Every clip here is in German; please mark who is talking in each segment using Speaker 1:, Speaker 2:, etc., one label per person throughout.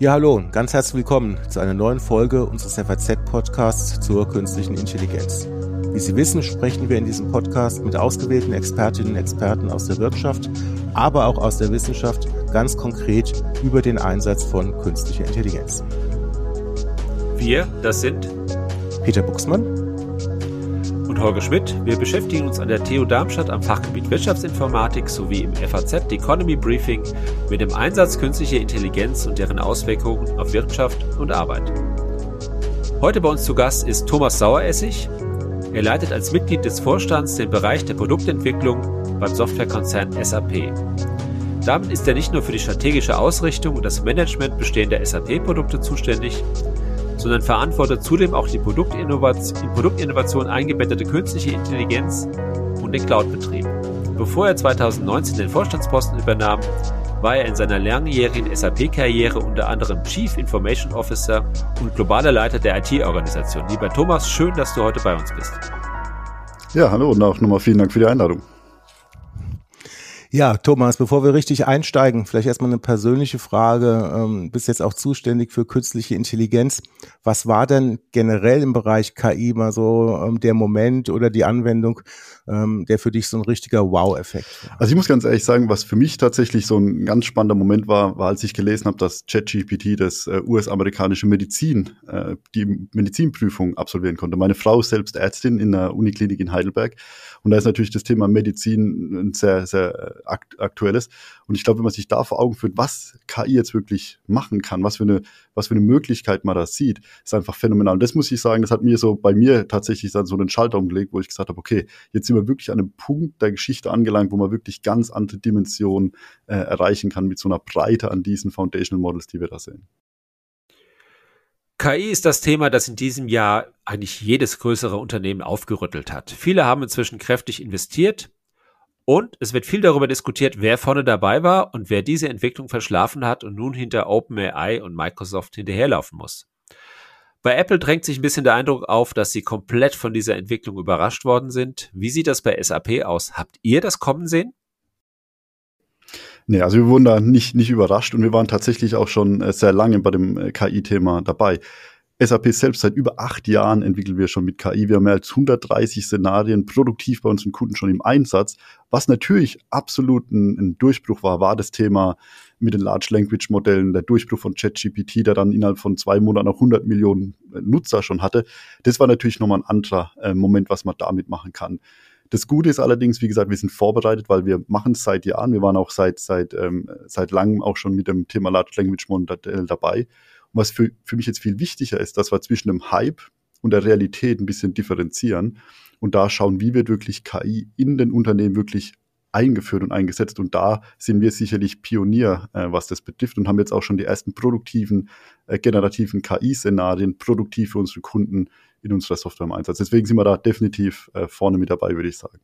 Speaker 1: Ja, hallo und ganz herzlich willkommen zu einer neuen Folge unseres FAZ-Podcasts zur künstlichen Intelligenz. Wie Sie wissen, sprechen wir in diesem Podcast mit ausgewählten Expertinnen und Experten aus der Wirtschaft, aber auch aus der Wissenschaft ganz konkret über den Einsatz von künstlicher Intelligenz.
Speaker 2: Wir, das sind
Speaker 1: Peter Buxmann
Speaker 2: und Holger Schmidt. Wir beschäftigen uns an der TU Darmstadt am Fachgebiet Wirtschaftsinformatik sowie im FAZ Economy Briefing mit dem Einsatz künstlicher Intelligenz und deren Auswirkungen auf Wirtschaft und Arbeit. Heute bei uns zu Gast ist Thomas Saueressig, er leitet als Mitglied des Vorstands den Bereich der Produktentwicklung beim Softwarekonzern SAP. Damit ist er nicht nur für die strategische Ausrichtung und das Management bestehender SAP-Produkte zuständig, sondern verantwortet zudem auch die Produktinnovation, in Produktinnovation eingebettete künstliche Intelligenz und den Cloud-Betrieb. Bevor er 2019 den Vorstandsposten übernahm, war er in seiner langjährigen SAP-Karriere unter anderem Chief Information Officer und globaler Leiter der IT-Organisation. Lieber Thomas, schön, dass du heute bei uns bist.
Speaker 3: Ja, hallo und auch nochmal vielen Dank für die Einladung.
Speaker 1: Ja, Thomas, bevor wir richtig einsteigen, vielleicht erstmal eine persönliche Frage. Ähm, bist jetzt auch zuständig für künstliche Intelligenz. Was war denn generell im Bereich KI mal so ähm, der Moment oder die Anwendung, ähm, der für dich so ein richtiger Wow-Effekt war?
Speaker 3: Also ich muss ganz ehrlich sagen, was für mich tatsächlich so ein ganz spannender Moment war, war, als ich gelesen habe, dass ChatGPT das äh, US-amerikanische Medizin, äh, die Medizinprüfung absolvieren konnte. Meine Frau ist selbst Ärztin in der Uniklinik in Heidelberg und da ist natürlich das Thema Medizin ein sehr, sehr akt aktuelles. Und ich glaube, wenn man sich da vor Augen führt, was KI jetzt wirklich machen kann, was für eine, was für eine Möglichkeit man da sieht, ist einfach phänomenal. Und das muss ich sagen, das hat mir so bei mir tatsächlich dann so einen Schalter umgelegt, wo ich gesagt habe, okay, jetzt sind wir wirklich an einem Punkt der Geschichte angelangt, wo man wirklich ganz andere Dimensionen äh, erreichen kann mit so einer Breite an diesen Foundational Models, die wir da sehen.
Speaker 2: KI ist das Thema, das in diesem Jahr eigentlich jedes größere Unternehmen aufgerüttelt hat. Viele haben inzwischen kräftig investiert und es wird viel darüber diskutiert, wer vorne dabei war und wer diese Entwicklung verschlafen hat und nun hinter OpenAI und Microsoft hinterherlaufen muss. Bei Apple drängt sich ein bisschen der Eindruck auf, dass sie komplett von dieser Entwicklung überrascht worden sind. Wie sieht das bei SAP aus? Habt ihr das kommen sehen?
Speaker 3: Nee, also wir wurden da nicht, nicht überrascht und wir waren tatsächlich auch schon äh, sehr lange bei dem äh, KI-Thema dabei. SAP selbst seit über acht Jahren entwickeln wir schon mit KI. Wir haben mehr als 130 Szenarien produktiv bei unseren Kunden schon im Einsatz. Was natürlich absolut ein, ein Durchbruch war, war das Thema mit den Large Language Modellen, der Durchbruch von ChatGPT, der dann innerhalb von zwei Monaten auch 100 Millionen äh, Nutzer schon hatte. Das war natürlich nochmal ein anderer äh, Moment, was man damit machen kann. Das Gute ist allerdings, wie gesagt, wir sind vorbereitet, weil wir machen es seit Jahren. Wir waren auch seit, seit, ähm, seit langem auch schon mit dem Thema Large Language Modell dabei. Und was für, für mich jetzt viel wichtiger ist, dass wir zwischen dem Hype und der Realität ein bisschen differenzieren und da schauen, wie wird wirklich KI in den Unternehmen wirklich eingeführt und eingesetzt. Und da sind wir sicherlich Pionier, äh, was das betrifft und haben jetzt auch schon die ersten produktiven, äh, generativen KI-Szenarien produktiv für unsere Kunden in unserer Software im Einsatz. Deswegen sind wir da definitiv äh, vorne mit dabei, würde ich sagen.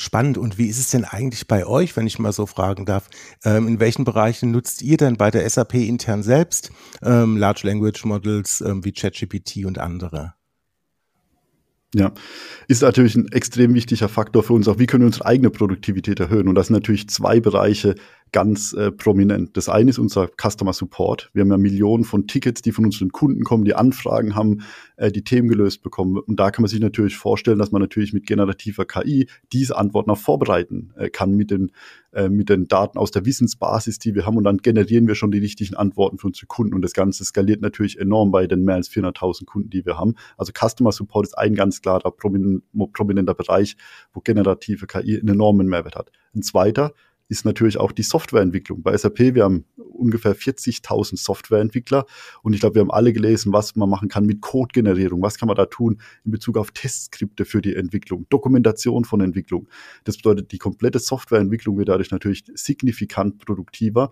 Speaker 1: Spannend. Und wie ist es denn eigentlich bei euch, wenn ich mal so fragen darf? Ähm, in welchen Bereichen nutzt ihr denn bei der SAP intern selbst ähm, Large Language Models ähm, wie ChatGPT und andere?
Speaker 3: Ja, ist natürlich ein extrem wichtiger Faktor für uns. Auch wie können wir unsere eigene Produktivität erhöhen? Und das sind natürlich zwei Bereiche ganz äh, prominent. Das eine ist unser Customer Support. Wir haben ja Millionen von Tickets, die von unseren Kunden kommen, die Anfragen haben, äh, die Themen gelöst bekommen. Und da kann man sich natürlich vorstellen, dass man natürlich mit generativer KI diese Antworten auch vorbereiten äh, kann mit den, äh, mit den Daten aus der Wissensbasis, die wir haben. Und dann generieren wir schon die richtigen Antworten für unsere Kunden. Und das Ganze skaliert natürlich enorm bei den mehr als 400.000 Kunden, die wir haben. Also Customer Support ist ein ganz klarer prominenter Bereich, wo generative KI einen enormen Mehrwert hat. Ein zweiter ist natürlich auch die Softwareentwicklung. Bei SAP, wir haben ungefähr 40.000 Softwareentwickler und ich glaube, wir haben alle gelesen, was man machen kann mit Codegenerierung, was kann man da tun in Bezug auf Testskripte für die Entwicklung, Dokumentation von Entwicklung. Das bedeutet, die komplette Softwareentwicklung wird dadurch natürlich signifikant produktiver.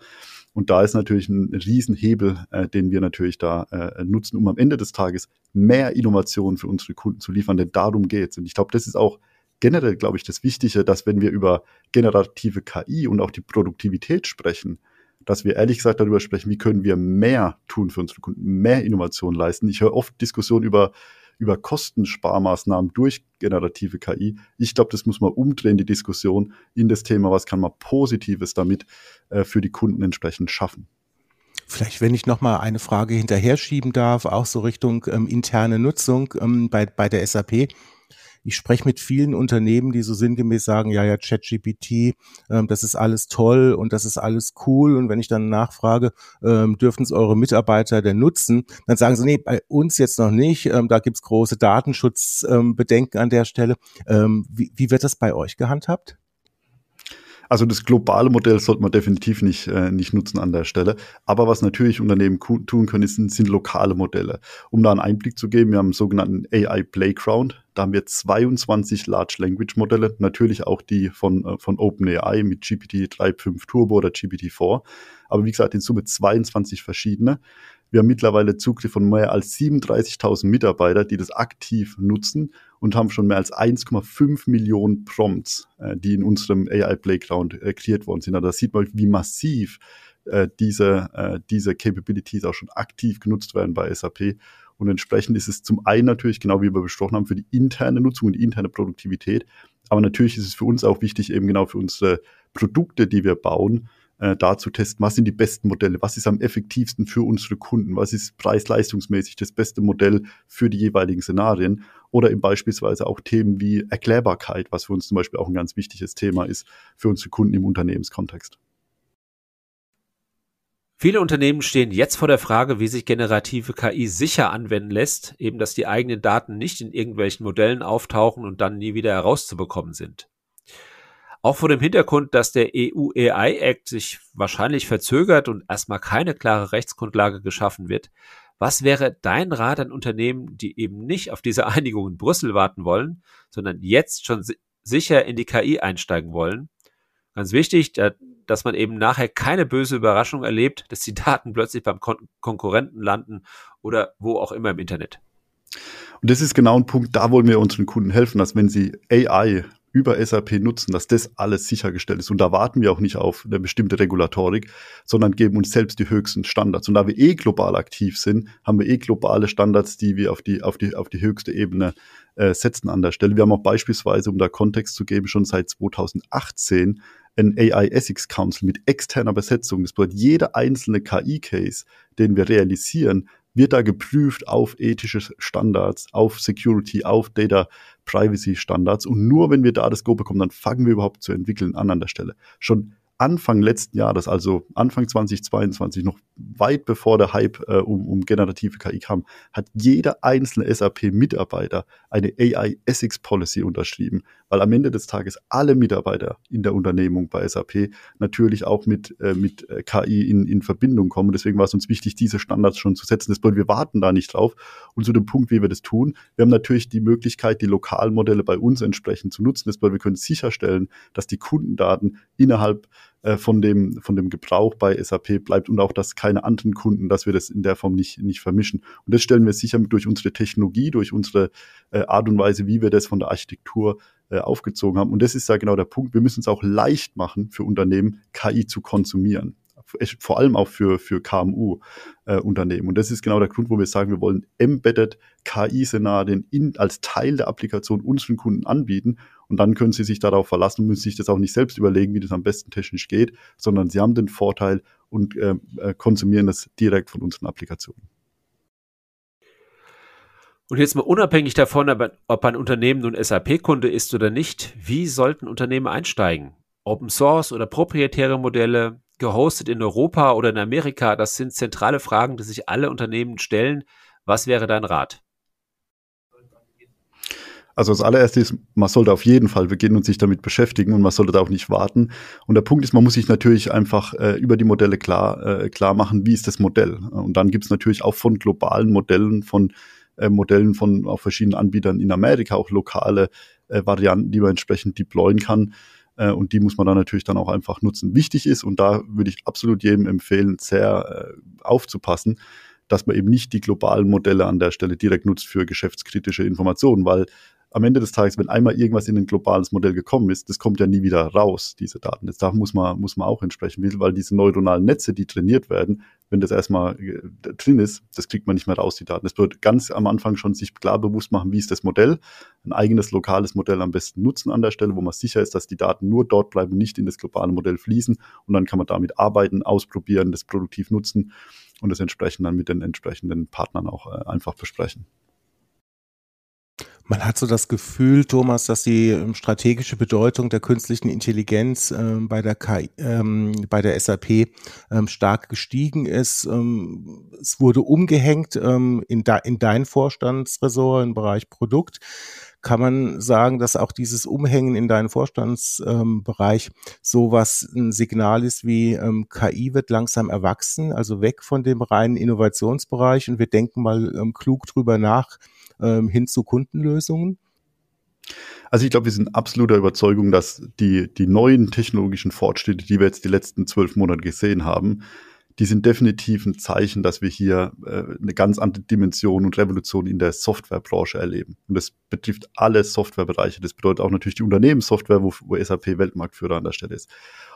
Speaker 3: Und da ist natürlich ein Riesenhebel, äh, den wir natürlich da äh, nutzen, um am Ende des Tages mehr Innovationen für unsere Kunden zu liefern. Denn darum geht's. Und ich glaube, das ist auch generell, glaube ich, das Wichtige, dass wenn wir über generative KI und auch die Produktivität sprechen, dass wir ehrlich gesagt darüber sprechen, wie können wir mehr tun für unsere Kunden, mehr Innovation leisten. Ich höre oft Diskussionen über, über Kostensparmaßnahmen durch generative KI. Ich glaube, das muss man umdrehen, die Diskussion in das Thema, was kann man Positives damit äh, für die Kunden entsprechend schaffen.
Speaker 1: Vielleicht, wenn ich noch mal eine Frage hinterher schieben darf, auch so Richtung ähm, interne Nutzung ähm, bei, bei der SAP ich spreche mit vielen Unternehmen, die so sinngemäß sagen, ja, ja, ChatGPT, ähm, das ist alles toll und das ist alles cool. Und wenn ich dann nachfrage, ähm, dürfen es eure Mitarbeiter denn nutzen, dann sagen sie, nee, bei uns jetzt noch nicht. Ähm, da gibt's große Datenschutzbedenken ähm, an der Stelle. Ähm, wie, wie wird das bei euch gehandhabt?
Speaker 3: Also das globale Modell sollte man definitiv nicht, äh, nicht nutzen an der Stelle. Aber was natürlich Unternehmen tun können, sind, sind lokale Modelle. Um da einen Einblick zu geben, wir haben einen sogenannten AI Playground. Da haben wir 22 Large Language Modelle, natürlich auch die von, äh, von OpenAI mit GPT 3.5 Turbo oder GPT-4. Aber wie gesagt, in Summe 22 verschiedene. Wir haben mittlerweile Zugriff von mehr als 37.000 Mitarbeiter, die das aktiv nutzen und haben schon mehr als 1,5 Millionen Prompts, äh, die in unserem AI Playground äh, kreiert worden sind. Also da sieht man, wie massiv äh, diese, diese Capabilities auch schon aktiv genutzt werden bei SAP. Und entsprechend ist es zum einen natürlich, genau wie wir besprochen haben, für die interne Nutzung und die interne Produktivität. Aber natürlich ist es für uns auch wichtig, eben genau für unsere Produkte, die wir bauen, äh, da zu testen, was sind die besten Modelle, was ist am effektivsten für unsere Kunden, was ist preis-leistungsmäßig das beste Modell für die jeweiligen Szenarien oder eben beispielsweise auch Themen wie Erklärbarkeit, was für uns zum Beispiel auch ein ganz wichtiges Thema ist für unsere Kunden im Unternehmenskontext.
Speaker 2: Viele Unternehmen stehen jetzt vor der Frage, wie sich generative KI sicher anwenden lässt, eben dass die eigenen Daten nicht in irgendwelchen Modellen auftauchen und dann nie wieder herauszubekommen sind. Auch vor dem Hintergrund, dass der EU AI Act sich wahrscheinlich verzögert und erstmal keine klare Rechtsgrundlage geschaffen wird, was wäre dein Rat an Unternehmen, die eben nicht auf diese Einigung in Brüssel warten wollen, sondern jetzt schon si sicher in die KI einsteigen wollen? Ganz wichtig, dass man eben nachher keine böse Überraschung erlebt, dass die Daten plötzlich beim Kon Konkurrenten landen oder wo auch immer im Internet.
Speaker 3: Und das ist genau ein Punkt, da wollen wir unseren Kunden helfen, dass wenn sie AI über SAP nutzen, dass das alles sichergestellt ist. Und da warten wir auch nicht auf eine bestimmte Regulatorik, sondern geben uns selbst die höchsten Standards. Und da wir eh global aktiv sind, haben wir eh globale Standards, die wir auf die, auf die, auf die höchste Ebene äh, setzen an der Stelle. Wir haben auch beispielsweise, um da Kontext zu geben, schon seit 2018 ein AI Ethics Council mit externer Besetzung. Das bedeutet, jeder einzelne KI-Case, den wir realisieren, wird da geprüft auf ethische Standards, auf Security, auf Data Privacy Standards. Und nur wenn wir da das Go bekommen, dann fangen wir überhaupt zu entwickeln an an der Stelle. Schon Anfang letzten Jahres, also Anfang 2022, noch weit bevor der Hype äh, um, um generative KI kam, hat jeder einzelne SAP-Mitarbeiter eine AI Ethics Policy unterschrieben, weil am Ende des Tages alle Mitarbeiter in der Unternehmung bei SAP natürlich auch mit, äh, mit äh, KI in, in Verbindung kommen. Deswegen war es uns wichtig, diese Standards schon zu setzen. Das bedeutet, wir warten da nicht drauf. Und zu dem Punkt, wie wir das tun, wir haben natürlich die Möglichkeit, die Lokalmodelle bei uns entsprechend zu nutzen. Das bedeutet, wir können sicherstellen, dass die Kundendaten innerhalb äh, von, dem, von dem Gebrauch bei SAP bleibt und auch, dass keine anderen Kunden, dass wir das in der Form nicht, nicht vermischen. Und das stellen wir sicher durch unsere Technologie, durch unsere äh, Art und Weise, wie wir das von der Architektur äh, aufgezogen haben. Und das ist ja genau der Punkt. Wir müssen es auch leicht machen für Unternehmen, KI zu konsumieren vor allem auch für, für KMU-Unternehmen. Und das ist genau der Grund, wo wir sagen, wir wollen embedded KI-Szenarien als Teil der Applikation unseren Kunden anbieten und dann können sie sich darauf verlassen und müssen sich das auch nicht selbst überlegen, wie das am besten technisch geht, sondern sie haben den Vorteil und äh, äh konsumieren das direkt von unseren Applikationen.
Speaker 2: Und jetzt mal unabhängig davon, ob ein Unternehmen nun SAP-Kunde ist oder nicht, wie sollten Unternehmen einsteigen? Open Source oder proprietäre Modelle, gehostet in Europa oder in Amerika, das sind zentrale Fragen, die sich alle Unternehmen stellen. Was wäre dein Rat?
Speaker 3: Also das allererste ist, man sollte auf jeden Fall beginnen und sich damit beschäftigen und man sollte da auch nicht warten. Und der Punkt ist, man muss sich natürlich einfach äh, über die Modelle klar, äh, klar machen, wie ist das Modell. Und dann gibt es natürlich auch von globalen Modellen, von äh, Modellen von auch verschiedenen Anbietern in Amerika auch lokale äh, Varianten, die man entsprechend deployen kann. Äh, und die muss man dann natürlich dann auch einfach nutzen. Wichtig ist, und da würde ich absolut jedem empfehlen, sehr äh, aufzupassen, dass man eben nicht die globalen Modelle an der Stelle direkt nutzt für geschäftskritische Informationen, weil am Ende des Tages, wenn einmal irgendwas in ein globales Modell gekommen ist, das kommt ja nie wieder raus, diese Daten. Das da muss man, muss man auch entsprechen, weil diese neuronalen Netze, die trainiert werden, wenn das erstmal äh, drin ist, das kriegt man nicht mehr raus, die Daten. Es wird ganz am Anfang schon sich klar bewusst machen, wie ist das Modell, ein eigenes lokales Modell am besten nutzen an der Stelle, wo man sicher ist, dass die Daten nur dort bleiben, nicht in das globale Modell fließen und dann kann man damit arbeiten, ausprobieren, das produktiv nutzen und das entsprechend dann mit den entsprechenden Partnern auch äh, einfach besprechen.
Speaker 1: Man hat so das Gefühl, Thomas, dass die ähm, strategische Bedeutung der künstlichen Intelligenz ähm, bei der KI, ähm, bei der SAP ähm, stark gestiegen ist. Ähm, es wurde umgehängt ähm, in, de in dein Vorstandsressort im Bereich Produkt. Kann man sagen, dass auch dieses Umhängen in deinen Vorstandsbereich sowas ein Signal ist wie KI wird langsam erwachsen, also weg von dem reinen Innovationsbereich und wir denken mal klug drüber nach, ähm, hin zu Kundenlösungen?
Speaker 3: Also ich glaube, wir sind absoluter Überzeugung, dass die, die neuen technologischen Fortschritte, die wir jetzt die letzten zwölf Monate gesehen haben, die sind definitiv ein Zeichen, dass wir hier äh, eine ganz andere Dimension und Revolution in der Softwarebranche erleben. Und das betrifft alle Softwarebereiche. Das bedeutet auch natürlich die Unternehmenssoftware, wo, wo SAP Weltmarktführer an der Stelle ist.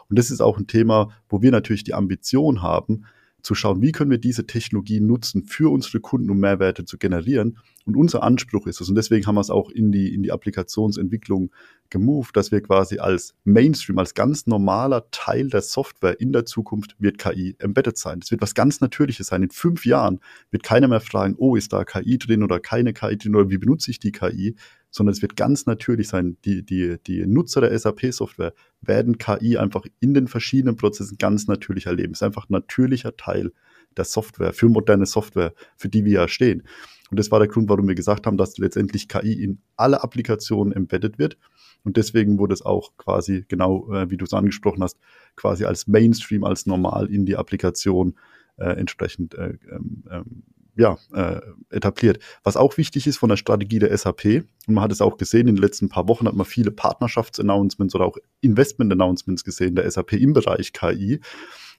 Speaker 3: Und das ist auch ein Thema, wo wir natürlich die Ambition haben, zu schauen, wie können wir diese Technologie nutzen für unsere Kunden, um Mehrwerte zu generieren. Und unser Anspruch ist es, und deswegen haben wir es auch in die, in die Applikationsentwicklung gemoved, dass wir quasi als Mainstream, als ganz normaler Teil der Software in der Zukunft wird KI embedded sein. Das wird was ganz Natürliches sein. In fünf Jahren wird keiner mehr fragen, oh, ist da KI drin oder keine KI drin oder wie benutze ich die KI, sondern es wird ganz natürlich sein. Die, die, die Nutzer der SAP-Software werden KI einfach in den verschiedenen Prozessen ganz natürlich erleben. Es ist einfach ein natürlicher Teil der Software, für moderne Software, für die wir ja stehen. Und das war der Grund, warum wir gesagt haben, dass letztendlich KI in alle Applikationen embedded wird. Und deswegen wurde es auch quasi, genau äh, wie du es angesprochen hast, quasi als Mainstream, als normal in die Applikation äh, entsprechend äh, ähm, ähm ja, äh, etabliert. Was auch wichtig ist von der Strategie der SAP, und man hat es auch gesehen, in den letzten paar Wochen hat man viele Partnerschaftsannouncements oder auch Investment-Announcements gesehen der SAP im Bereich KI,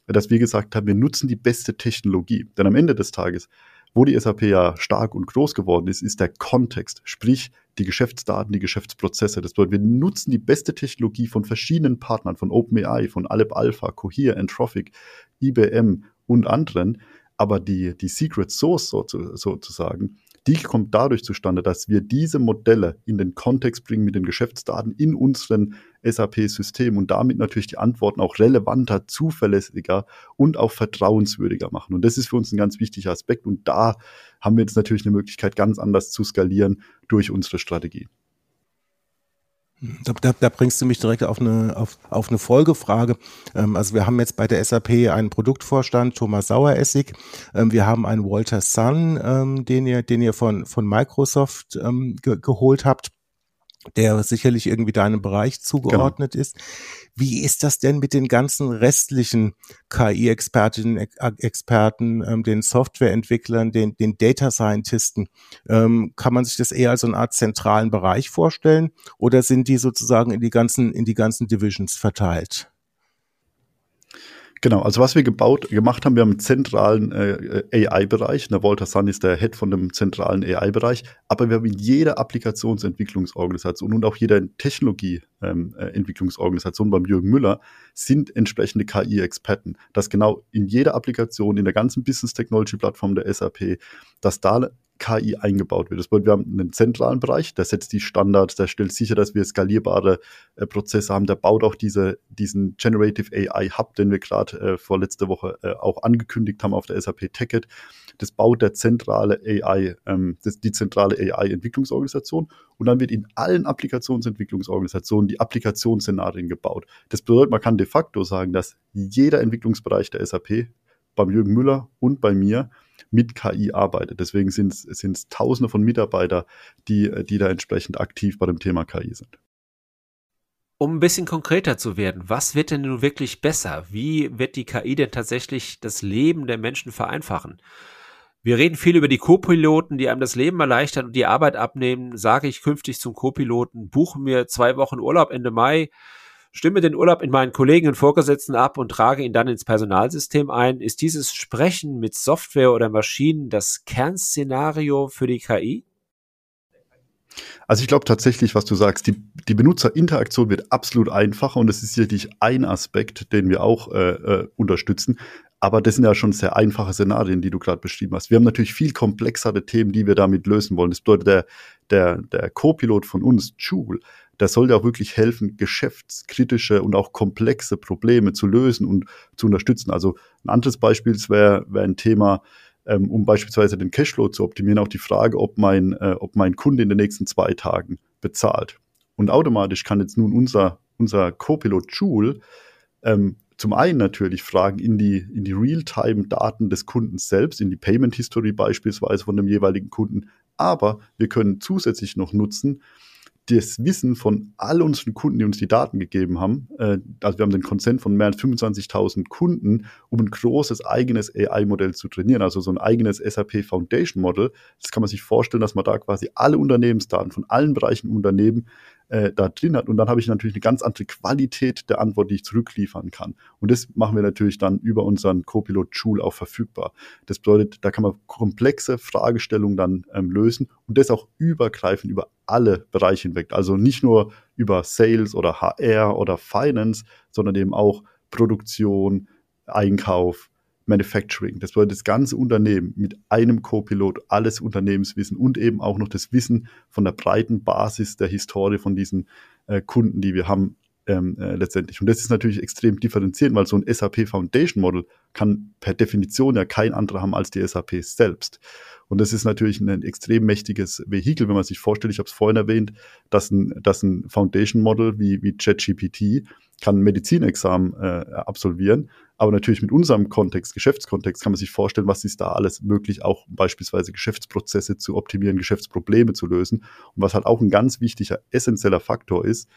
Speaker 3: dass wir gesagt haben, wir nutzen die beste Technologie. Denn am Ende des Tages, wo die SAP ja stark und groß geworden ist, ist der Kontext, sprich die Geschäftsdaten, die Geschäftsprozesse. Das bedeutet, wir nutzen die beste Technologie von verschiedenen Partnern, von OpenAI, von Aleph Alpha, Cohere, Entropic, IBM und anderen, aber die, die Secret Source sozusagen, die kommt dadurch zustande, dass wir diese Modelle in den Kontext bringen mit den Geschäftsdaten in unseren SAP-Systemen und damit natürlich die Antworten auch relevanter, zuverlässiger und auch vertrauenswürdiger machen. Und das ist für uns ein ganz wichtiger Aspekt. Und da haben wir jetzt natürlich eine Möglichkeit, ganz anders zu skalieren durch unsere Strategie.
Speaker 1: Da, da, da, bringst du mich direkt auf eine, auf, auf eine Folgefrage. Ähm, also wir haben jetzt bei der SAP einen Produktvorstand, Thomas Saueressig. Ähm, wir haben einen Walter Sun, ähm, den ihr, den ihr von, von Microsoft ähm, ge geholt habt der sicherlich irgendwie deinem Bereich zugeordnet genau. ist. Wie ist das denn mit den ganzen restlichen KI-Expertinnen, Experten, ähm, den Softwareentwicklern, den, den Data Scientisten? Ähm, kann man sich das eher als eine Art zentralen Bereich vorstellen oder sind die sozusagen in die ganzen, in die ganzen Divisions verteilt?
Speaker 3: Genau, also was wir gebaut, gemacht haben, wir haben einen zentralen äh, AI-Bereich. Der Walter Sun ist der Head von dem zentralen AI-Bereich, aber wir haben in jeder Applikationsentwicklungsorganisation und auch jeder Technologieentwicklungsorganisation ähm, äh, beim Jürgen Müller sind entsprechende KI-Experten. Dass genau in jeder Applikation, in der ganzen Business Technology Plattform der SAP, dass da KI eingebaut wird. Das bedeutet, wir haben einen zentralen Bereich, der setzt die Standards, der stellt sicher, dass wir skalierbare äh, Prozesse haben, der baut auch diese, diesen Generative AI Hub, den wir gerade äh, vor letzter Woche äh, auch angekündigt haben auf der SAP TechEd. Das baut der zentrale AI, ähm, das, die zentrale AI-Entwicklungsorganisation und dann wird in allen Applikationsentwicklungsorganisationen die Applikationsszenarien gebaut. Das bedeutet, man kann de facto sagen, dass jeder Entwicklungsbereich der SAP beim Jürgen Müller und bei mir mit KI arbeitet. Deswegen sind es Tausende von Mitarbeitern, die, die da entsprechend aktiv bei dem Thema KI sind.
Speaker 2: Um ein bisschen konkreter zu werden, was wird denn nun wirklich besser? Wie wird die KI denn tatsächlich das Leben der Menschen vereinfachen? Wir reden viel über die Co-Piloten, die einem das Leben erleichtern und die Arbeit abnehmen. Sage ich künftig zum Co-Piloten, buche mir zwei Wochen Urlaub Ende Mai, stimme den Urlaub in meinen Kollegen und Vorgesetzten ab und trage ihn dann ins Personalsystem ein. Ist dieses Sprechen mit Software oder Maschinen das Kernszenario für die KI?
Speaker 3: Also ich glaube tatsächlich, was du sagst, die, die Benutzerinteraktion wird absolut einfacher und das ist sicherlich ein Aspekt, den wir auch äh, äh, unterstützen. Aber das sind ja schon sehr einfache Szenarien, die du gerade beschrieben hast. Wir haben natürlich viel komplexere Themen, die wir damit lösen wollen. Das bedeutet, der, der, der Co-Pilot von uns, Joule, der soll ja auch wirklich helfen, geschäftskritische und auch komplexe Probleme zu lösen und zu unterstützen. Also ein anderes Beispiel wäre wär ein Thema, ähm, um beispielsweise den Cashflow zu optimieren, auch die Frage, ob mein, äh, ob mein Kunde in den nächsten zwei Tagen bezahlt. Und automatisch kann jetzt nun unser, unser Co-Pilot Joule ähm, zum einen natürlich Fragen in die, in die Realtime-Daten des Kunden selbst, in die Payment History beispielsweise von dem jeweiligen Kunden, aber wir können zusätzlich noch nutzen, das Wissen von all unseren Kunden, die uns die Daten gegeben haben, äh, also wir haben den Consent von mehr als 25.000 Kunden, um ein großes eigenes AI-Modell zu trainieren, also so ein eigenes SAP Foundation Model. Das kann man sich vorstellen, dass man da quasi alle Unternehmensdaten von allen Bereichen im Unternehmen äh, da drin hat. Und dann habe ich natürlich eine ganz andere Qualität der Antwort, die ich zurückliefern kann. Und das machen wir natürlich dann über unseren Copilot Joule auch verfügbar. Das bedeutet, da kann man komplexe Fragestellungen dann ähm, lösen und das auch übergreifend über alle Bereiche hinweg. Also nicht nur über Sales oder HR oder Finance, sondern eben auch Produktion, Einkauf, Manufacturing. Das bedeutet das ganze Unternehmen mit einem Co-Pilot, alles Unternehmenswissen und eben auch noch das Wissen von der breiten Basis der Historie von diesen äh, Kunden, die wir haben, ähm, äh, letztendlich. Und das ist natürlich extrem differenzierend, weil so ein SAP Foundation Model kann per Definition ja kein anderer haben als die SAP selbst. Und das ist natürlich ein extrem mächtiges Vehikel, wenn man sich vorstellt, ich habe es vorhin erwähnt, dass ein, dass ein Foundation Model wie, wie ChatGPT kann Medizinexamen äh, absolvieren, aber natürlich mit unserem Kontext, Geschäftskontext, kann man sich vorstellen, was ist da alles möglich, auch beispielsweise Geschäftsprozesse zu optimieren, Geschäftsprobleme zu lösen. Und was halt auch ein ganz wichtiger, essentieller Faktor ist,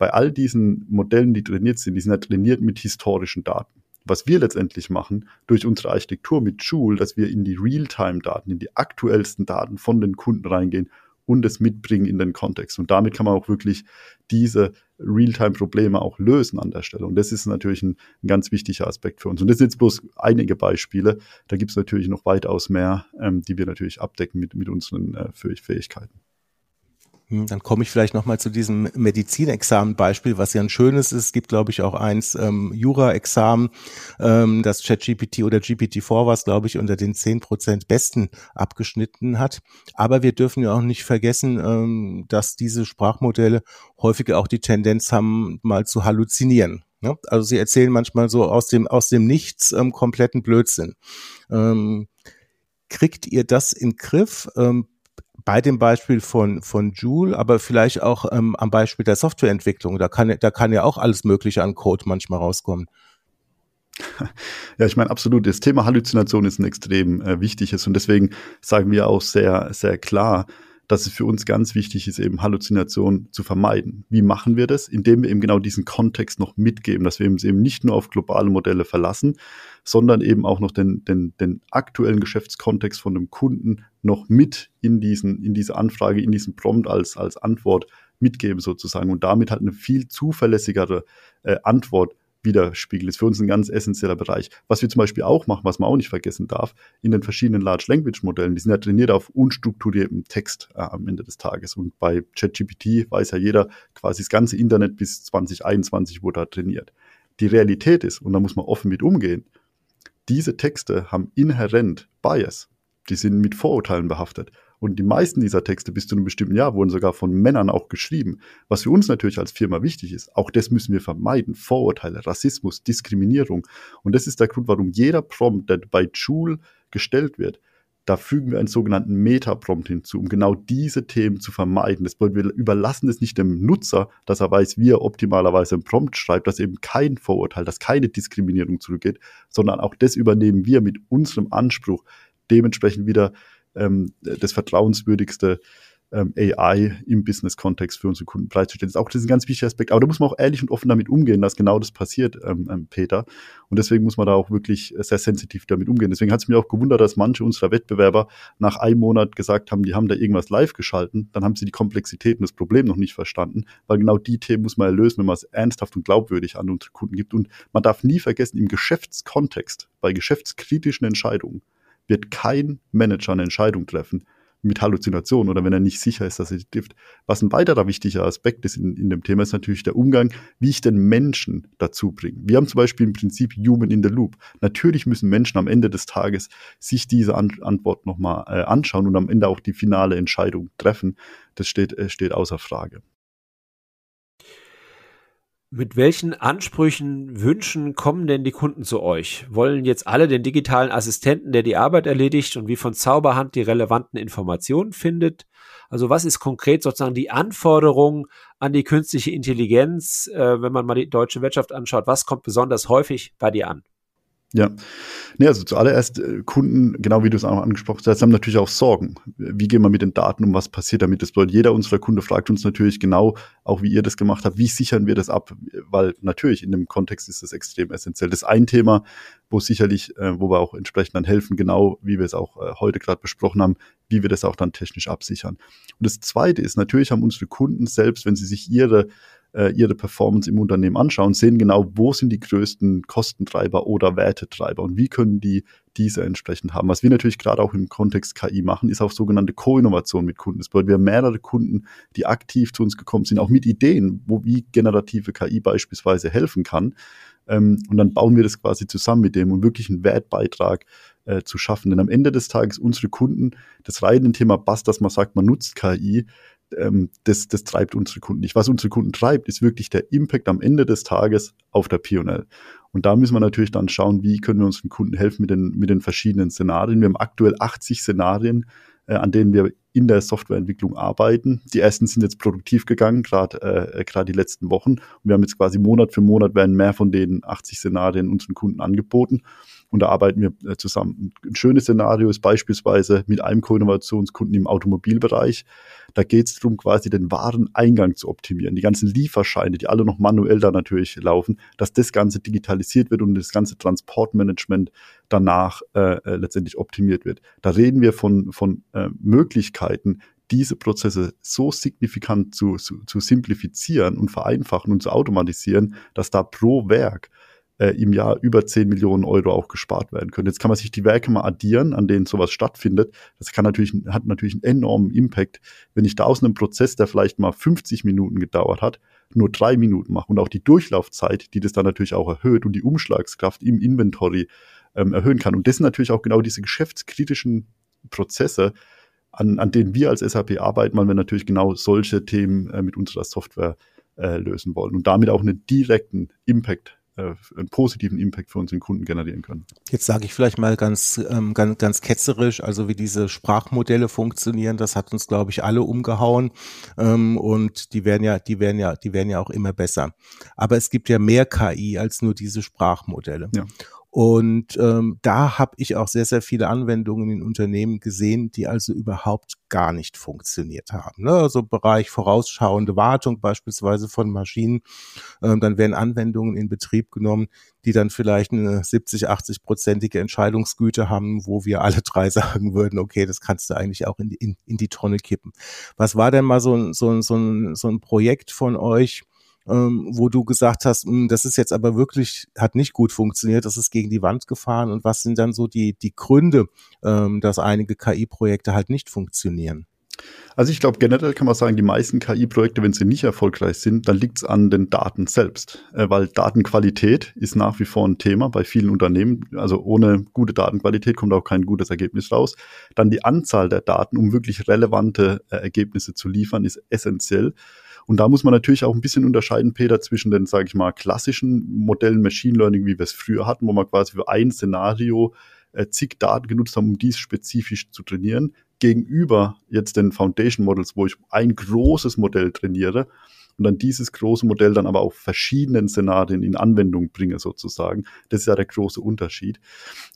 Speaker 3: bei all diesen Modellen, die trainiert sind, die sind ja trainiert mit historischen Daten. Was wir letztendlich machen, durch unsere Architektur mit Joule, dass wir in die Realtime-Daten, in die aktuellsten Daten von den Kunden reingehen und es mitbringen in den Kontext. Und damit kann man auch wirklich diese Realtime-Probleme auch lösen an der Stelle. Und das ist natürlich ein, ein, ganz wichtiger Aspekt für uns. Und das sind jetzt bloß einige Beispiele. Da gibt es natürlich noch weitaus mehr, ähm, die wir natürlich abdecken mit, mit unseren äh, Fähigkeiten.
Speaker 1: Hm, dann komme ich vielleicht nochmal zu diesem Medizinexamen-Beispiel, was ja ein schönes ist. Es gibt, glaube ich, auch eins ähm, Jura-Examen, ähm, das ChatGPT oder GPT-4 was, glaube ich, unter den zehn Prozent Besten abgeschnitten hat. Aber wir dürfen ja auch nicht vergessen, ähm, dass diese Sprachmodelle häufiger auch die Tendenz haben, mal zu halluzinieren. Ne? Also sie erzählen manchmal so aus dem, aus dem Nichts ähm, kompletten Blödsinn. Ähm, kriegt ihr das in Griff? Ähm, bei dem Beispiel von, von Joule, aber vielleicht auch ähm, am Beispiel der Softwareentwicklung. Da kann, da kann ja auch alles Mögliche an Code manchmal rauskommen.
Speaker 3: Ja, ich meine, absolut. Das Thema Halluzination ist ein extrem äh, wichtiges und deswegen sagen wir auch sehr, sehr klar, dass es für uns ganz wichtig ist, eben Halluzination zu vermeiden. Wie machen wir das? Indem wir eben genau diesen Kontext noch mitgeben, dass wir uns eben nicht nur auf globale Modelle verlassen, sondern eben auch noch den, den, den aktuellen Geschäftskontext von dem Kunden noch mit in diesen, in diese Anfrage, in diesen Prompt als, als Antwort mitgeben sozusagen und damit halt eine viel zuverlässigere äh, Antwort widerspiegelt. Ist für uns ein ganz essentieller Bereich. Was wir zum Beispiel auch machen, was man auch nicht vergessen darf, in den verschiedenen Large Language Modellen, die sind ja trainiert auf unstrukturiertem Text äh, am Ende des Tages. Und bei ChatGPT weiß ja jeder, quasi das ganze Internet bis 2021 wurde da trainiert. Die Realität ist, und da muss man offen mit umgehen, diese Texte haben inhärent Bias. Die sind mit Vorurteilen behaftet. Und die meisten dieser Texte bis zu einem bestimmten Jahr wurden sogar von Männern auch geschrieben. Was für uns natürlich als Firma wichtig ist, auch das müssen wir vermeiden. Vorurteile, Rassismus, Diskriminierung. Und das ist der Grund, warum jeder Prompt, der bei Joule gestellt wird, da fügen wir einen sogenannten Meta-Prompt hinzu, um genau diese Themen zu vermeiden. Das wir überlassen es nicht dem Nutzer, dass er weiß, wie er optimalerweise einen Prompt schreibt, dass eben kein Vorurteil, dass keine Diskriminierung zurückgeht, sondern auch das übernehmen wir mit unserem Anspruch, dementsprechend wieder ähm, das vertrauenswürdigste ähm, AI im Business-Kontext für unsere Kunden bereitzustellen. Das ist auch das ist ein ganz wichtiger Aspekt. Aber da muss man auch ehrlich und offen damit umgehen, dass genau das passiert, ähm, ähm, Peter. Und deswegen muss man da auch wirklich sehr sensitiv damit umgehen. Deswegen hat es mich auch gewundert, dass manche unserer Wettbewerber nach einem Monat gesagt haben, die haben da irgendwas live geschalten. Dann haben sie die Komplexität und das Problem noch nicht verstanden, weil genau die Themen muss man ja lösen, wenn man es ernsthaft und glaubwürdig an unsere Kunden gibt. Und man darf nie vergessen, im Geschäftskontext, bei geschäftskritischen Entscheidungen, wird kein Manager eine Entscheidung treffen, mit Halluzinationen oder wenn er nicht sicher ist, dass er die trifft. Was ein weiterer wichtiger Aspekt ist in, in dem Thema, ist natürlich der Umgang, wie ich den Menschen dazu bringe. Wir haben zum Beispiel im Prinzip Human in the Loop. Natürlich müssen Menschen am Ende des Tages sich diese An Antwort nochmal äh, anschauen und am Ende auch die finale Entscheidung treffen. Das steht, äh, steht außer Frage.
Speaker 2: Mit welchen Ansprüchen, Wünschen kommen denn die Kunden zu euch? Wollen jetzt alle den digitalen Assistenten, der die Arbeit erledigt und wie von Zauberhand die relevanten Informationen findet? Also was ist konkret sozusagen die Anforderung an die künstliche Intelligenz, äh, wenn man mal die deutsche Wirtschaft anschaut? Was kommt besonders häufig bei dir an?
Speaker 3: Ja, nee, also zuallererst äh, Kunden, genau wie du es auch angesprochen hast, haben natürlich auch Sorgen. Wie gehen wir mit den Daten um, was passiert damit? Das bedeutet, jeder unserer Kunden fragt uns natürlich genau, auch wie ihr das gemacht habt, wie sichern wir das ab? Weil natürlich in dem Kontext ist das extrem essentiell. Das ist ein Thema, wo sicherlich, äh, wo wir auch entsprechend dann helfen, genau wie wir es auch äh, heute gerade besprochen haben, wie wir das auch dann technisch absichern. Und das Zweite ist, natürlich haben unsere Kunden selbst, wenn sie sich ihre äh, ihre Performance im Unternehmen anschauen, sehen genau, wo sind die größten Kostentreiber oder Wertetreiber und wie können die diese entsprechend haben. Was wir natürlich gerade auch im Kontext KI machen, ist auch sogenannte Co-Innovation mit Kunden. Das bedeutet, wir haben mehrere Kunden, die aktiv zu uns gekommen sind, auch mit Ideen, wo wie generative KI beispielsweise helfen kann. Ähm, und dann bauen wir das quasi zusammen mit dem, um wirklich einen Wertbeitrag äh, zu schaffen. Denn am Ende des Tages unsere Kunden, das reine Thema Bass, dass man sagt, man nutzt KI, ähm, das, das treibt unsere Kunden nicht. Was unsere Kunden treibt, ist wirklich der Impact am Ende des Tages auf der P&L. Und da müssen wir natürlich dann schauen, wie können wir unseren Kunden helfen mit den, mit den verschiedenen Szenarien. Wir haben aktuell 80 Szenarien, äh, an denen wir in der Softwareentwicklung arbeiten. Die ersten sind jetzt produktiv gegangen, gerade äh, gerade die letzten Wochen. Und wir haben jetzt quasi Monat für Monat werden mehr von den 80 Szenarien unseren Kunden angeboten. Und da arbeiten wir äh, zusammen. Ein schönes Szenario ist beispielsweise mit einem Co-Innovationskunden im Automobilbereich. Da geht es darum, quasi den Wareneingang zu optimieren. Die ganzen Lieferscheine, die alle noch manuell da natürlich laufen, dass das Ganze digitalisiert wird und das ganze Transportmanagement danach äh, äh letztendlich optimiert wird. Da reden wir von, von äh, Möglichkeiten, diese Prozesse so signifikant zu, zu, zu simplifizieren und vereinfachen und zu automatisieren, dass da pro Werk äh, im Jahr über 10 Millionen Euro auch gespart werden können. Jetzt kann man sich die Werke mal addieren, an denen sowas stattfindet. Das kann natürlich, hat natürlich einen enormen Impact, wenn ich da aus einem Prozess, der vielleicht mal 50 Minuten gedauert hat, nur drei Minuten mache und auch die Durchlaufzeit, die das dann natürlich auch erhöht und die Umschlagskraft im Inventory ähm, erhöhen kann. Und das sind natürlich auch genau diese geschäftskritischen Prozesse, an, an denen wir als SAP arbeiten, weil wir natürlich genau solche Themen äh, mit unserer Software äh, lösen wollen und damit auch einen direkten Impact äh, einen positiven Impact für unseren Kunden generieren können.
Speaker 1: Jetzt sage ich vielleicht mal ganz, ähm, ganz, ganz ketzerisch, also wie diese Sprachmodelle funktionieren, das hat uns, glaube ich, alle umgehauen ähm, und die werden ja, die werden ja, die werden ja auch immer besser. Aber es gibt ja mehr KI als nur diese Sprachmodelle. Ja. Und ähm, da habe ich auch sehr, sehr viele Anwendungen in Unternehmen gesehen, die also überhaupt gar nicht funktioniert haben. Ne? Also Bereich vorausschauende Wartung beispielsweise von Maschinen. Ähm, dann werden Anwendungen in Betrieb genommen, die dann vielleicht eine 70, 80-prozentige Entscheidungsgüte haben, wo wir alle drei sagen würden, okay, das kannst du eigentlich auch in die, in, in die Tonne kippen. Was war denn mal so so so so ein Projekt von euch, ähm, wo du gesagt hast, hm, das ist jetzt aber wirklich, hat nicht gut funktioniert, das ist gegen die Wand gefahren und was sind dann so die, die Gründe, ähm, dass einige KI-Projekte halt nicht funktionieren?
Speaker 3: Also ich glaube, generell kann man sagen, die meisten KI-Projekte, wenn sie nicht erfolgreich sind, dann liegt es an den Daten selbst. Äh, weil Datenqualität ist nach wie vor ein Thema bei vielen Unternehmen. Also ohne gute Datenqualität kommt auch kein gutes Ergebnis raus. Dann die Anzahl der Daten, um wirklich relevante äh, Ergebnisse zu liefern, ist essentiell. Und da muss man natürlich auch ein bisschen unterscheiden, Peter, zwischen den, sage ich mal, klassischen Modellen Machine Learning, wie wir es früher hatten, wo man quasi für ein Szenario äh, zig Daten genutzt haben, um dies spezifisch zu trainieren, gegenüber jetzt den Foundation Models, wo ich ein großes Modell trainiere und dann dieses große Modell dann aber auf verschiedenen Szenarien in Anwendung bringe sozusagen. Das ist ja der große Unterschied.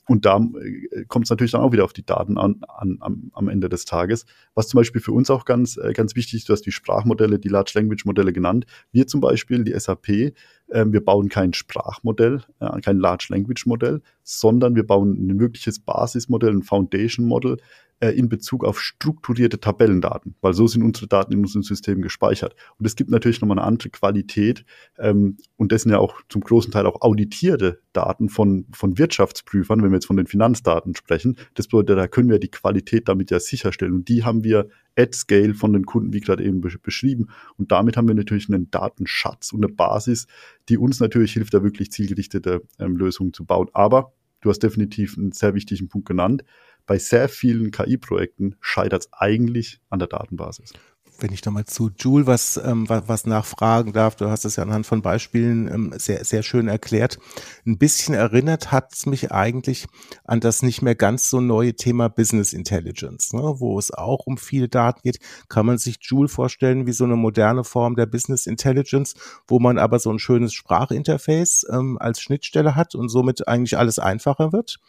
Speaker 3: Und da äh, kommt es natürlich dann auch wieder auf die Daten an, an am, am, Ende des Tages. Was zum Beispiel für uns auch ganz, äh, ganz wichtig ist, du hast die Sprachmodelle, die Large Language Modelle genannt. Wir zum Beispiel, die SAP, äh, wir bauen kein Sprachmodell, kein Large Language Modell, sondern wir bauen ein wirkliches Basismodell, ein Foundation Model, äh, in Bezug auf strukturierte Tabellendaten, weil so sind unsere Daten in unserem System gespeichert. Und es gibt natürlich nochmal eine andere Qualität ähm, und das sind ja auch zum großen Teil auch auditierte Daten von, von Wirtschaftsprüfern, wenn wir jetzt von den Finanzdaten sprechen. Das bedeutet, da können wir die Qualität damit ja sicherstellen. Und die haben wir at scale von den Kunden, wie gerade eben beschrieben. Und damit haben wir natürlich einen Datenschatz und eine Basis, die uns natürlich hilft, da wirklich zielgerichtete ähm, Lösungen zu bauen. Aber du hast definitiv einen sehr wichtigen Punkt genannt. Bei sehr vielen KI-Projekten scheitert es eigentlich an der Datenbasis
Speaker 1: wenn ich nochmal zu Joule was, ähm, was, was nachfragen darf, du hast es ja anhand von Beispielen ähm, sehr, sehr schön erklärt. Ein bisschen erinnert hat es mich eigentlich an das nicht mehr ganz so neue Thema Business Intelligence, ne, wo es auch um viele Daten geht. Kann man sich Joule vorstellen wie so eine moderne Form der Business Intelligence, wo man aber so ein schönes Sprachinterface ähm, als Schnittstelle hat und somit eigentlich alles einfacher wird?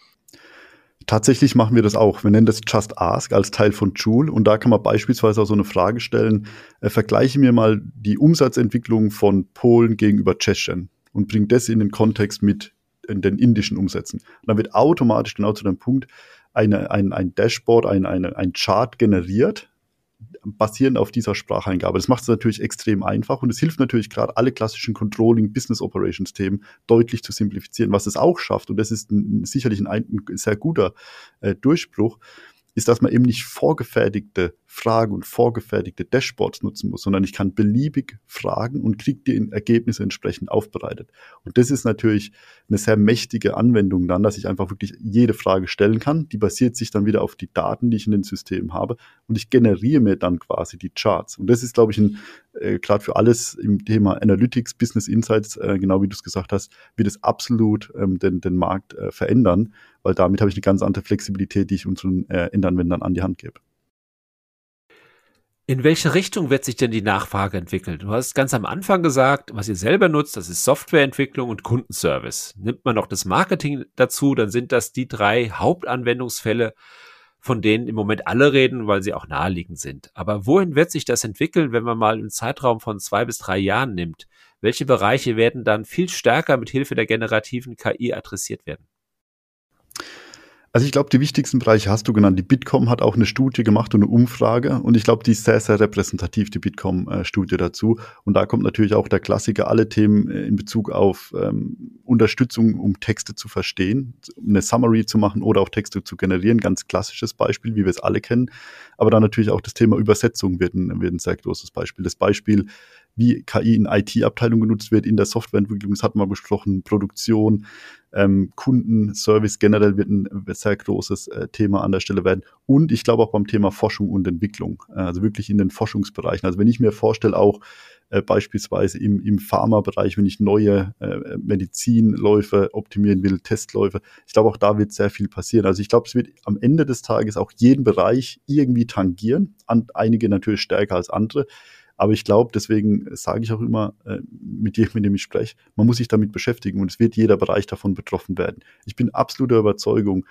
Speaker 3: Tatsächlich machen wir das auch. Wir nennen das Just Ask als Teil von Joule und da kann man beispielsweise auch so eine Frage stellen, äh, vergleiche mir mal die Umsatzentwicklung von Polen gegenüber Tschechien und bring das in den Kontext mit in den indischen Umsätzen. Und dann wird automatisch genau zu dem Punkt eine, ein, ein Dashboard, ein, eine, ein Chart generiert, basierend auf dieser Spracheingabe. Das macht es natürlich extrem einfach und es hilft natürlich gerade alle klassischen Controlling, Business Operations Themen deutlich zu simplifizieren. Was es auch schafft, und das ist ein, sicherlich ein, ein sehr guter äh, Durchbruch, ist, dass man eben nicht vorgefertigte Fragen und vorgefertigte Dashboards nutzen muss, sondern ich kann beliebig fragen und kriege die Ergebnisse entsprechend aufbereitet. Und das ist natürlich eine sehr mächtige Anwendung dann, dass ich einfach wirklich jede Frage stellen kann. Die basiert sich dann wieder auf die Daten, die ich in den Systemen habe und ich generiere mir dann quasi die Charts. Und das ist, glaube ich, ein äh, gerade für alles im Thema Analytics, Business Insights, äh, genau wie du es gesagt hast, wird es absolut ähm, den, den Markt äh, verändern, weil damit habe ich eine ganz andere Flexibilität, die ich unseren äh, Endanwendern an die Hand gebe.
Speaker 2: In welche Richtung wird sich denn die Nachfrage entwickeln? Du hast ganz am Anfang gesagt, was ihr selber nutzt, das ist Softwareentwicklung und Kundenservice. Nimmt man noch das Marketing dazu, dann sind das die drei Hauptanwendungsfälle, von denen im Moment alle reden, weil sie auch naheliegend sind. Aber wohin wird sich das entwickeln, wenn man mal einen Zeitraum von zwei bis drei Jahren nimmt? Welche Bereiche werden dann viel stärker mit Hilfe der generativen KI adressiert werden?
Speaker 3: Also ich glaube, die wichtigsten Bereiche hast du genannt. Die Bitkom hat auch eine Studie gemacht und eine Umfrage und ich glaube, die ist sehr, sehr repräsentativ, die Bitkom-Studie dazu. Und da kommt natürlich auch der Klassiker, alle Themen äh, in Bezug auf ähm, Unterstützung, um Texte zu verstehen, eine Summary zu machen oder auch Texte zu generieren. Ganz klassisches Beispiel, wie wir es alle kennen. Aber dann natürlich auch das Thema Übersetzung wird ein, wird ein sehr großes Beispiel. Das Beispiel, wie KI in IT-Abteilungen genutzt wird, in der Softwareentwicklung, das hatten wir besprochen, Produktion, ähm, Kundenservice generell wird ein sehr großes äh, Thema an der Stelle werden. Und ich glaube auch beim Thema Forschung und Entwicklung, äh, also wirklich in den Forschungsbereichen. Also wenn ich mir vorstelle, auch äh, beispielsweise im, im Pharmabereich, wenn ich neue äh, Medizinläufe optimieren will, Testläufe, ich glaube auch da wird sehr viel passieren. Also ich glaube, es wird am Ende des Tages auch jeden Bereich irgendwie tangieren, an, einige natürlich stärker als andere. Aber ich glaube, deswegen sage ich auch immer äh, mit jedem, mit dem ich spreche, man muss sich damit beschäftigen und es wird jeder Bereich davon betroffen werden. Ich bin absoluter Überzeugung,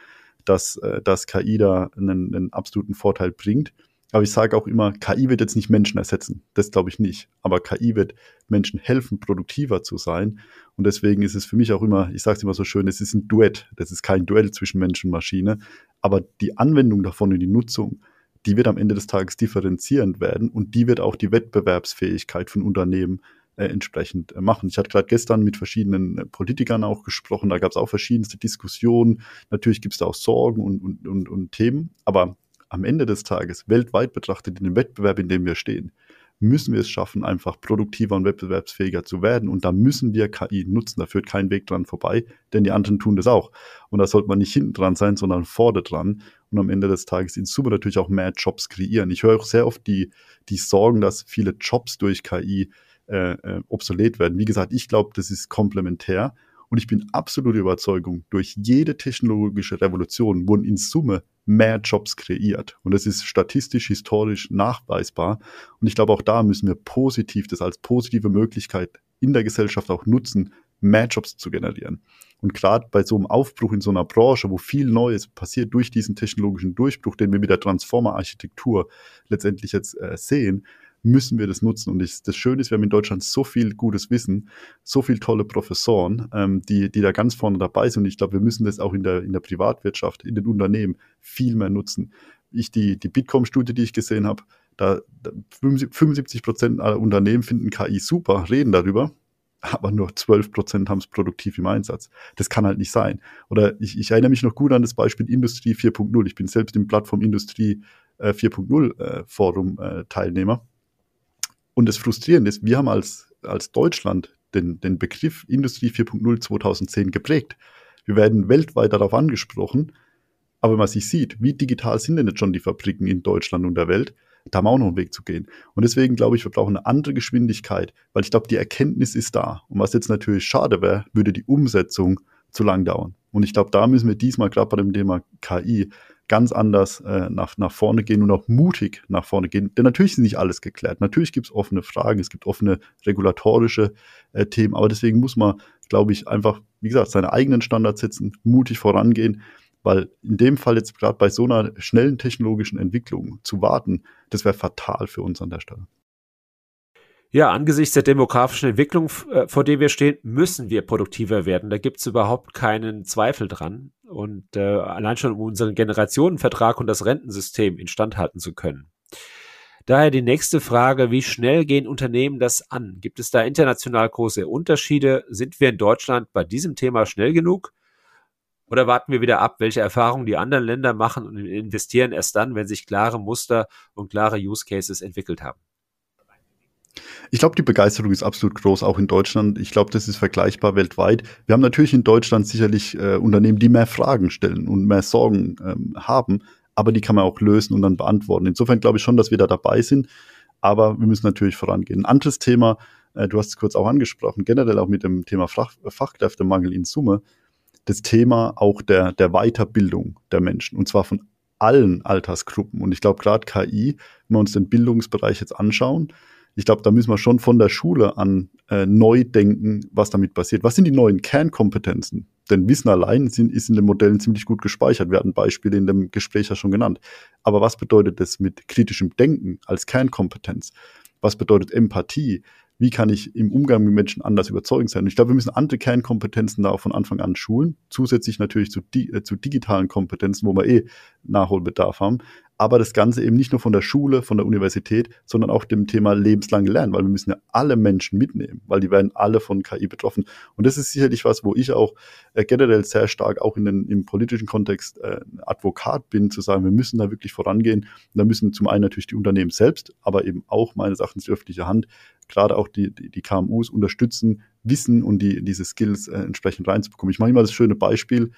Speaker 3: dass, äh, dass KI da einen, einen absoluten Vorteil bringt. Aber ich sage auch immer, KI wird jetzt nicht Menschen ersetzen. Das glaube ich nicht. Aber KI wird Menschen helfen, produktiver zu sein. Und deswegen ist es für mich auch immer, ich sage es immer so schön, es ist ein Duett. Das ist kein Duell zwischen Mensch und Maschine. Aber die Anwendung davon und die Nutzung, die wird am Ende des Tages differenzierend werden und die wird auch die Wettbewerbsfähigkeit von Unternehmen äh, entsprechend äh, machen. Ich hatte gerade gestern mit verschiedenen äh, Politikern auch gesprochen, da gab es auch verschiedenste Diskussionen. Natürlich gibt es da auch Sorgen und, und, und, und Themen, aber am Ende des Tages, weltweit betrachtet, in dem Wettbewerb, in dem wir stehen, müssen wir es schaffen, einfach produktiver und wettbewerbsfähiger zu werden. Und da müssen wir KI nutzen. Da führt kein Weg dran vorbei, denn die anderen tun das auch. Und da sollte man nicht hinten dran sein, sondern vorne dran. Und am Ende des Tages in Summe natürlich auch mehr Jobs kreieren. Ich höre auch sehr oft die, die Sorgen, dass viele Jobs durch KI äh, äh, obsolet werden. Wie gesagt, ich glaube, das ist komplementär. Und ich bin absolute Überzeugung, durch jede technologische Revolution wurden in Summe mehr Jobs kreiert. Und das ist statistisch, historisch nachweisbar. Und ich glaube, auch da müssen wir positiv das als positive Möglichkeit in der Gesellschaft auch nutzen, Jobs zu generieren. Und gerade bei so einem Aufbruch in so einer Branche, wo viel Neues passiert durch diesen technologischen Durchbruch, den wir mit der Transformer-Architektur letztendlich jetzt äh, sehen, müssen wir das nutzen. Und ich, das Schöne ist, wir haben in Deutschland so viel gutes Wissen, so viele tolle Professoren, ähm, die, die da ganz vorne dabei sind. Und ich glaube, wir müssen das auch in der, in der Privatwirtschaft, in den Unternehmen viel mehr nutzen. Ich die, die Bitkom-Studie, die ich gesehen habe, da, da 75 Prozent aller Unternehmen finden KI super, reden darüber. Aber nur 12 Prozent haben es produktiv im Einsatz. Das kann halt nicht sein. Oder ich, ich erinnere mich noch gut an das Beispiel Industrie 4.0. Ich bin selbst im Plattform Industrie äh, 4.0 äh, Forum äh, Teilnehmer. Und das Frustrierende ist, wir haben als, als Deutschland den, den Begriff Industrie 4.0 2010 geprägt. Wir werden weltweit darauf angesprochen, aber wenn man sich sieht, wie digital sind denn jetzt schon die Fabriken in Deutschland und der Welt, da haben wir auch noch einen Weg zu gehen. Und deswegen glaube ich, wir brauchen eine andere Geschwindigkeit, weil ich glaube, die Erkenntnis ist da. Und was jetzt natürlich schade wäre, würde die Umsetzung zu lang dauern. Und ich glaube, da müssen wir diesmal gerade bei dem Thema KI ganz anders äh, nach, nach vorne gehen und auch mutig nach vorne gehen. Denn natürlich ist nicht alles geklärt. Natürlich gibt es offene Fragen, es gibt offene regulatorische äh, Themen, aber deswegen muss man, glaube ich, einfach, wie gesagt, seine eigenen Standards setzen, mutig vorangehen, weil in dem Fall jetzt gerade bei so einer schnellen technologischen Entwicklung zu warten, das wäre fatal für uns an der Stelle.
Speaker 2: Ja, angesichts der demografischen Entwicklung, äh, vor der wir stehen, müssen wir produktiver werden. Da gibt es überhaupt keinen Zweifel dran. Und äh, allein schon um unseren Generationenvertrag und das Rentensystem instand halten zu können. Daher die nächste Frage, wie schnell gehen Unternehmen das an? Gibt es da international große Unterschiede? Sind wir in Deutschland bei diesem Thema schnell genug? Oder warten wir wieder ab, welche Erfahrungen die anderen Länder machen und investieren erst dann, wenn sich klare Muster und klare Use Cases entwickelt haben?
Speaker 3: Ich glaube, die Begeisterung ist absolut groß, auch in Deutschland. Ich glaube, das ist vergleichbar weltweit. Wir haben natürlich in Deutschland sicherlich äh, Unternehmen, die mehr Fragen stellen und mehr Sorgen ähm, haben, aber die kann man auch lösen und dann beantworten. Insofern glaube ich schon, dass wir da dabei sind, aber wir müssen natürlich vorangehen. Ein anderes Thema, äh, du hast es kurz auch angesprochen, generell auch mit dem Thema Fach Fachkräftemangel in Summe, das Thema auch der, der Weiterbildung der Menschen und zwar von allen Altersgruppen. Und ich glaube, gerade KI, wenn wir uns den Bildungsbereich jetzt anschauen, ich glaube, da müssen wir schon von der Schule an äh, neu denken, was damit passiert. Was sind die neuen Kernkompetenzen? Denn Wissen allein sind, ist in den Modellen ziemlich gut gespeichert. Wir hatten Beispiele in dem Gespräch ja schon genannt. Aber was bedeutet das mit kritischem Denken als Kernkompetenz? Was bedeutet Empathie? Wie kann ich im Umgang mit Menschen anders überzeugend sein. Und ich glaube, wir müssen andere Kernkompetenzen da auch von Anfang an schulen, zusätzlich natürlich zu, di äh, zu digitalen Kompetenzen, wo wir eh Nachholbedarf haben aber das Ganze eben nicht nur von der Schule, von der Universität, sondern auch dem Thema lebenslange Lernen, weil wir müssen ja alle Menschen mitnehmen, weil die werden alle von KI betroffen. Und das ist sicherlich was, wo ich auch äh, generell sehr stark auch in den, im politischen Kontext äh, Advokat bin, zu sagen, wir müssen da wirklich vorangehen. Und da müssen zum einen natürlich die Unternehmen selbst, aber eben auch meines Erachtens die öffentliche Hand, gerade auch die, die, die KMUs unterstützen, Wissen und die, diese Skills äh, entsprechend reinzubekommen. Ich mache immer das schöne Beispiel,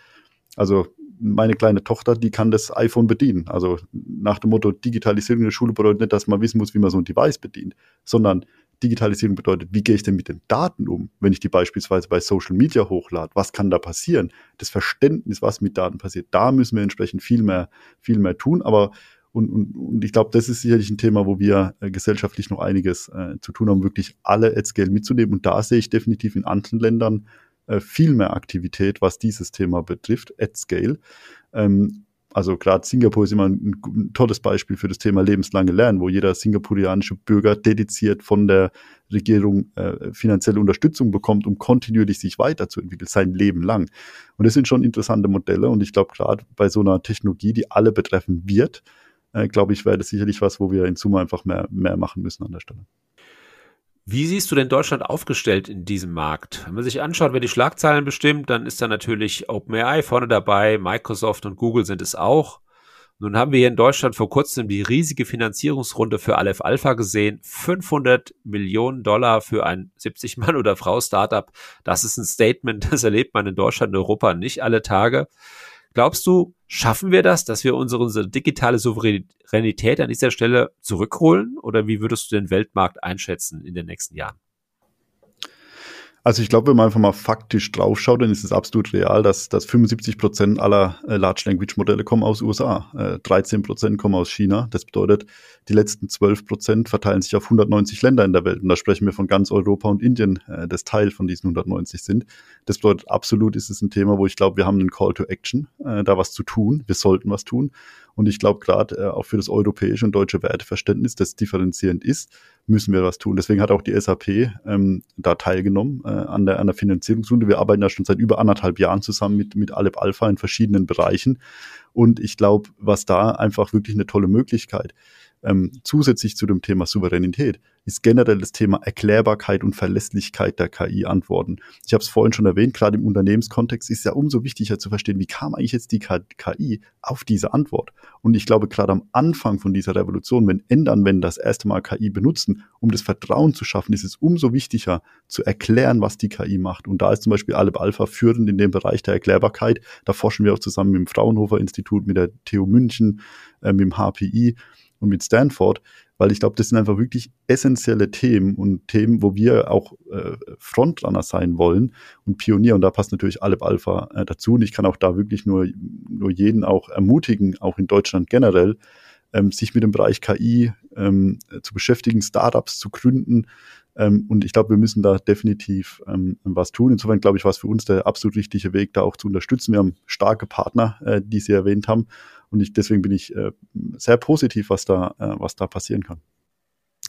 Speaker 3: also meine kleine Tochter, die kann das iPhone bedienen. Also nach dem Motto, Digitalisierung in der Schule bedeutet nicht, dass man wissen muss, wie man so ein Device bedient, sondern Digitalisierung bedeutet, wie gehe ich denn mit den Daten um, wenn ich die beispielsweise bei Social Media hochlade? Was kann da passieren? Das Verständnis, was mit Daten passiert, da müssen wir entsprechend viel mehr, viel mehr tun. Aber und, und, und ich glaube, das ist sicherlich ein Thema, wo wir äh, gesellschaftlich noch einiges äh, zu tun haben, wirklich alle at Scale mitzunehmen. Und da sehe ich definitiv in anderen Ländern äh, viel mehr Aktivität, was dieses Thema betrifft, at Scale. Ähm, also gerade Singapur ist immer ein, ein, tolles Beispiel für das Thema lebenslange Lernen, wo jeder singapurianische Bürger dediziert von der Regierung äh, finanzielle Unterstützung bekommt, um kontinuierlich sich weiterzuentwickeln, sein Leben lang. Und das sind schon interessante Modelle und ich glaube gerade bei so einer Technologie, die alle betreffen wird, äh, glaube ich, wäre das sicherlich was, wo wir in Summe einfach mehr, mehr machen müssen an der Stelle.
Speaker 2: Wie siehst du denn Deutschland aufgestellt in diesem Markt? Wenn man sich anschaut, wer die Schlagzeilen bestimmt, dann ist da natürlich OpenAI vorne dabei, Microsoft und Google sind es auch. Nun haben wir hier in Deutschland vor kurzem die riesige Finanzierungsrunde für Aleph Alpha gesehen. 500 Millionen Dollar für ein 70 Mann oder Frau Startup. Das ist ein Statement, das erlebt man in Deutschland und Europa nicht alle Tage. Glaubst du, schaffen wir das, dass wir unsere, unsere digitale Souveränität an dieser Stelle zurückholen? Oder wie würdest du den Weltmarkt einschätzen in den nächsten Jahren?
Speaker 3: Also ich glaube, wenn man einfach mal faktisch draufschaut, dann ist es absolut real, dass, dass 75 Prozent aller äh, Large Language Modelle kommen aus USA, äh, 13 Prozent kommen aus China. Das bedeutet, die letzten 12 Prozent verteilen sich auf 190 Länder in der Welt. Und da sprechen wir von ganz Europa und Indien, äh, das Teil von diesen 190 sind. Das bedeutet, absolut ist es ein Thema, wo ich glaube, wir haben einen Call to Action, äh, da was zu tun. Wir sollten was tun. Und ich glaube, gerade äh, auch für das europäische und deutsche Werteverständnis, das differenzierend ist, müssen wir was tun. Deswegen hat auch die SAP ähm, da teilgenommen äh, an, der, an der Finanzierungsrunde. Wir arbeiten da schon seit über anderthalb Jahren zusammen mit, mit Alep Alpha in verschiedenen Bereichen. Und ich glaube, was da einfach wirklich eine tolle Möglichkeit ähm, zusätzlich zu dem Thema Souveränität ist generell das Thema Erklärbarkeit und Verlässlichkeit der KI-Antworten. Ich habe es vorhin schon erwähnt, gerade im Unternehmenskontext ist ja umso wichtiger zu verstehen, wie kam eigentlich jetzt die KI auf diese Antwort. Und ich glaube, gerade am Anfang von dieser Revolution, wenn Endanwender das erste Mal KI benutzen, um das Vertrauen zu schaffen, ist es umso wichtiger zu erklären, was die KI macht. Und da ist zum Beispiel Aleb Alpha führend in dem Bereich der Erklärbarkeit. Da forschen wir auch zusammen mit dem Fraunhofer Institut, mit der TU München, äh, mit dem HPI und mit Stanford, weil ich glaube, das sind einfach wirklich essentielle Themen und Themen, wo wir auch äh, Frontrunner sein wollen und Pionier. Und da passt natürlich Aleb Alpha äh, dazu. Und ich kann auch da wirklich nur, nur jeden auch ermutigen, auch in Deutschland generell, ähm, sich mit dem Bereich KI ähm, zu beschäftigen, Startups zu gründen. Ähm, und ich glaube, wir müssen da definitiv ähm, was tun. Insofern glaube ich, war es für uns der absolut richtige Weg, da auch zu unterstützen. Wir haben starke Partner, äh, die Sie erwähnt haben. Und ich, deswegen bin ich äh, sehr positiv, was da, äh, was da passieren kann.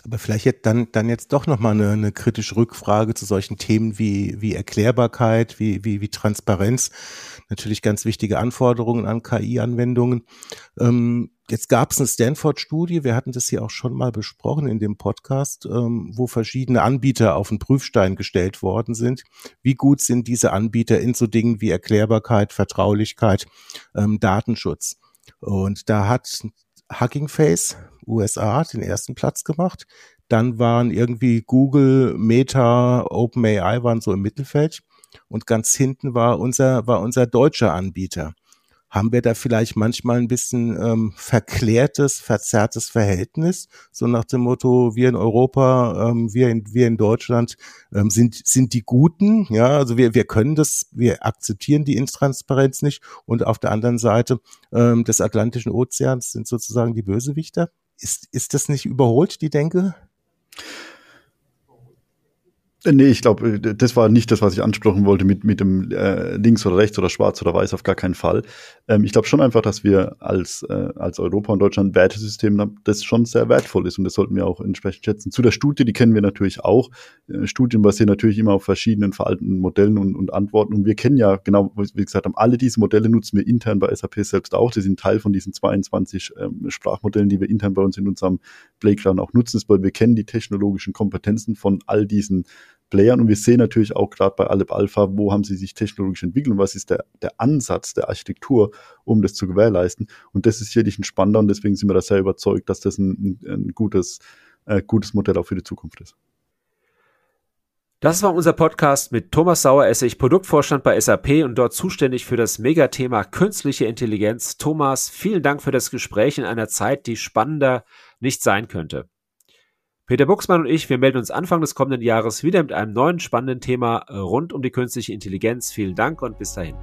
Speaker 1: Aber vielleicht jetzt dann, dann jetzt doch nochmal eine, eine kritische Rückfrage zu solchen Themen wie, wie Erklärbarkeit, wie, wie, wie Transparenz. Natürlich ganz wichtige Anforderungen an KI-Anwendungen. Ähm, jetzt gab es eine Stanford-Studie, wir hatten das hier auch schon mal besprochen in dem Podcast, ähm, wo verschiedene Anbieter auf den Prüfstein gestellt worden sind. Wie gut sind diese Anbieter in so Dingen wie Erklärbarkeit, Vertraulichkeit, ähm, Datenschutz? Und da hat Hugging Face USA den ersten Platz gemacht. Dann waren irgendwie Google, Meta, OpenAI waren so im Mittelfeld. Und ganz hinten war unser, war unser deutscher Anbieter haben wir da vielleicht manchmal ein bisschen ähm, verklärtes, verzerrtes Verhältnis, so nach dem Motto, wir in Europa, ähm, wir, in, wir in Deutschland ähm, sind, sind die Guten, ja, also wir, wir können das, wir akzeptieren die Intransparenz nicht und auf der anderen Seite ähm, des Atlantischen Ozeans sind sozusagen die Bösewichter. Ist, ist das nicht überholt, die Denke?
Speaker 3: Nee, ich glaube, äh, das war nicht das, was ich ansprechen wollte mit, mit dem äh, links oder rechts oder schwarz oder weiß, auf gar keinen Fall. Ähm, ich glaube schon einfach, dass wir als, äh, als Europa und Deutschland ein Wertesystem haben, das schon sehr wertvoll ist und das sollten wir auch entsprechend schätzen. Zu der Studie, die kennen wir natürlich auch. Äh, Studien basieren natürlich immer auf verschiedenen veralteten Modellen und, und Antworten und wir kennen ja genau, wie gesagt haben, alle diese Modelle nutzen wir intern bei SAP selbst auch. Die sind Teil von diesen 22 ähm, Sprachmodellen, die wir intern bei uns in unserem Playground auch nutzen, weil wir kennen die technologischen Kompetenzen von all diesen Playern und wir sehen natürlich auch gerade bei Alep Alpha, wo haben sie sich technologisch entwickelt und was ist der, der Ansatz der Architektur, um das zu gewährleisten. Und das ist sicherlich ein spannender und deswegen sind wir da sehr überzeugt, dass das ein, ein gutes, äh, gutes Modell auch für die Zukunft ist.
Speaker 2: Das war unser Podcast mit Thomas Saueressig, Produktvorstand bei SAP und dort zuständig für das Megathema künstliche Intelligenz. Thomas, vielen Dank für das Gespräch in einer Zeit, die spannender nicht sein könnte. Peter Buchsmann und ich, wir melden uns Anfang des kommenden Jahres wieder mit einem neuen spannenden Thema rund um die künstliche Intelligenz. Vielen Dank und bis dahin.